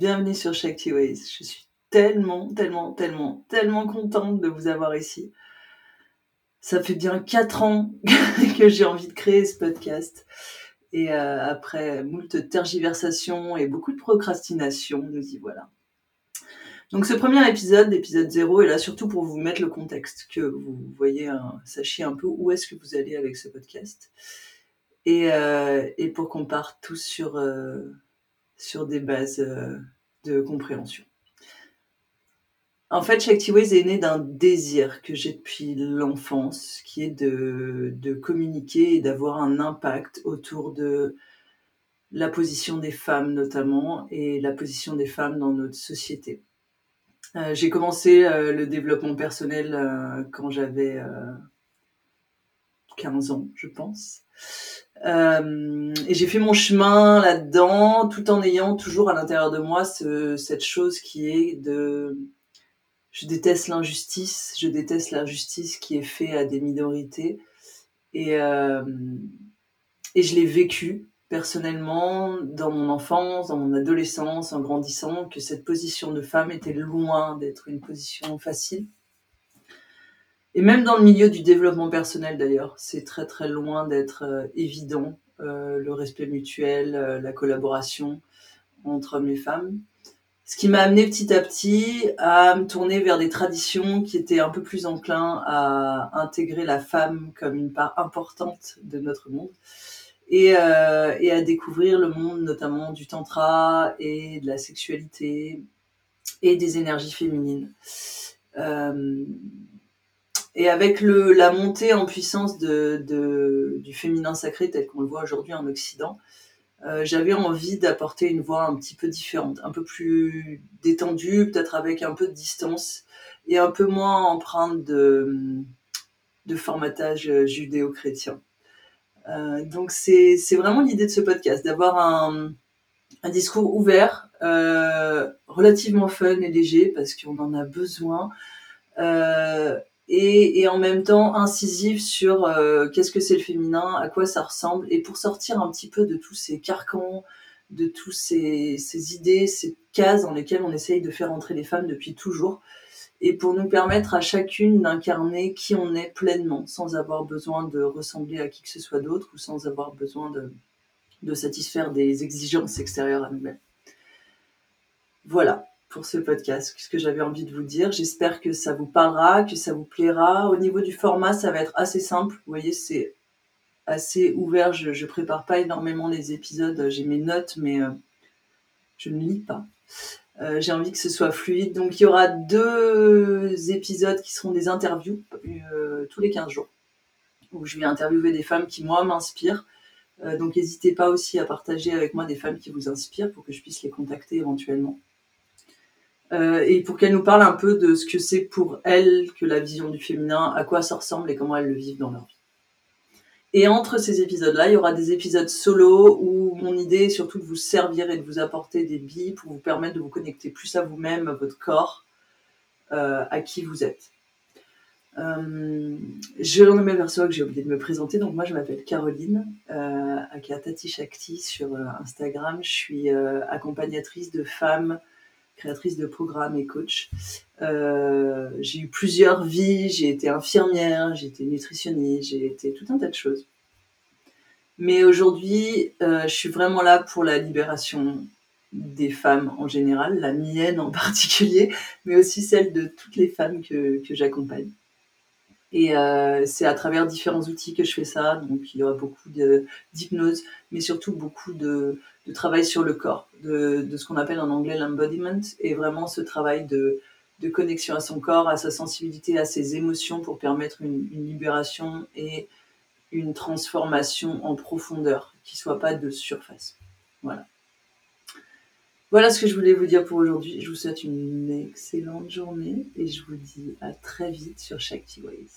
bienvenue sur Shakti Ways. Je suis tellement, tellement, tellement, tellement contente de vous avoir ici. Ça fait bien quatre ans que j'ai envie de créer ce podcast. Et euh, après moult tergiversations et beaucoup de procrastination, nous y voilà. Donc ce premier épisode, l'épisode 0, est là surtout pour vous mettre le contexte, que vous voyez, sachiez un peu où est-ce que vous allez avec ce podcast. Et, euh, pour qu'on parte tous sur, euh, sur des bases euh, de compréhension. En fait, Shaktiways est né d'un désir que j'ai depuis l'enfance, qui est de, communiquer et d'avoir un impact autour de la position des femmes notamment et la position des femmes dans notre société. Euh, j'ai commencé euh, le développement personnel quand j'avais 15 ans, je pense. et j'ai fait mon chemin là-dedans, tout en ayant toujours à l'intérieur de moi ce, cette chose qui est de... Je déteste l'injustice, je déteste l'injustice qui est faite à des minorités. Et, et je l'ai vécu personnellement dans mon enfance, dans mon adolescence, en grandissant, que cette position de femme était loin d'être une position facile. Et même dans le milieu du développement personnel d'ailleurs, c'est très très loin d'être euh, évident euh, le respect mutuel, euh, la collaboration entre hommes et femmes. Ce qui m'a amené petit à petit à me tourner vers des traditions qui étaient un peu plus enclins à intégrer la femme comme une part importante de notre monde et, et, à découvrir le monde notamment du tantra et de la sexualité et des énergies féminines. Et avec la montée en puissance du féminin sacré tel qu'on le voit aujourd'hui en Occident, euh, j'avais envie d'apporter une voix un petit peu différente, un peu plus détendue, peut-être avec un peu de distance et un peu moins empreinte de, formatage judéo-chrétien. Euh, donc c'est vraiment l'idée de ce podcast, d'avoir un, discours ouvert, euh, relativement fun et léger, parce qu'on en a besoin, et, en même temps incisif sur euh, qu'est-ce que c'est le féminin, à quoi ça ressemble, et pour sortir un petit peu de tous ces carcans, de tous ces, idées, ces cases dans lesquelles on essaye de faire entrer les femmes depuis toujours et pour nous permettre à chacune d'incarner qui on est pleinement, sans avoir besoin de ressembler à qui que ce soit d'autre ou sans avoir besoin de satisfaire des exigences extérieures à nous-mêmes. Voilà pour ce podcast, ce que j'avais envie de vous dire. J'espère que ça vous parlera, que ça vous plaira. Au niveau du format, ça va être assez simple. Vous voyez, c'est assez ouvert. Je ne prépare pas énormément les épisodes. J'ai mes notes, mais euh, je ne lis pas. Euh, j'ai envie que ce soit fluide. Donc il y aura deux épisodes qui seront des interviews euh, tous les 15 jours, où je vais interviewer des femmes qui, moi, m'inspirent. Donc n'hésitez pas aussi à partager avec moi des femmes qui vous inspirent pour que je puisse les contacter éventuellement. Et pour qu'elles nous parlent un peu de ce que c'est pour elles que la vision du féminin, à quoi ça ressemble et comment elles le vivent dans leur vie. Et entre ces épisodes-là, il y aura des épisodes solo où mon idée est surtout de vous servir et de vous apporter des billes pour vous permettre de vous connecter plus à vous-même, à votre corps, euh, à qui vous êtes. Euh, je m'aperçois que j'ai oublié de me présenter, donc moi je m'appelle Caroline, euh, Shakti sur euh, Instagram. Je suis euh, accompagnatrice de femmes créatrice de programmes et coach. Euh, j'ai eu plusieurs vies, j'ai été infirmière, j'ai été nutritionniste, j'ai été tout un tas de choses. Mais aujourd'hui, euh, je suis vraiment là pour la libération des femmes en général, la mienne en particulier, mais aussi celle de toutes les femmes que, que j'accompagne. Et euh, c'est à travers différents outils que je fais ça. Donc il y aura beaucoup d'hypnose, mais surtout beaucoup de, travail sur le corps, de, ce qu'on appelle en anglais l'embodiment, et vraiment ce travail de, de, connexion à son corps, à sa sensibilité, à ses émotions pour permettre une, une libération et une transformation en profondeur, qui soit pas de surface. Voilà. Voilà ce que je voulais vous dire pour aujourd'hui. Je vous souhaite une excellente journée et je vous dis à très vite sur Shakti Ways.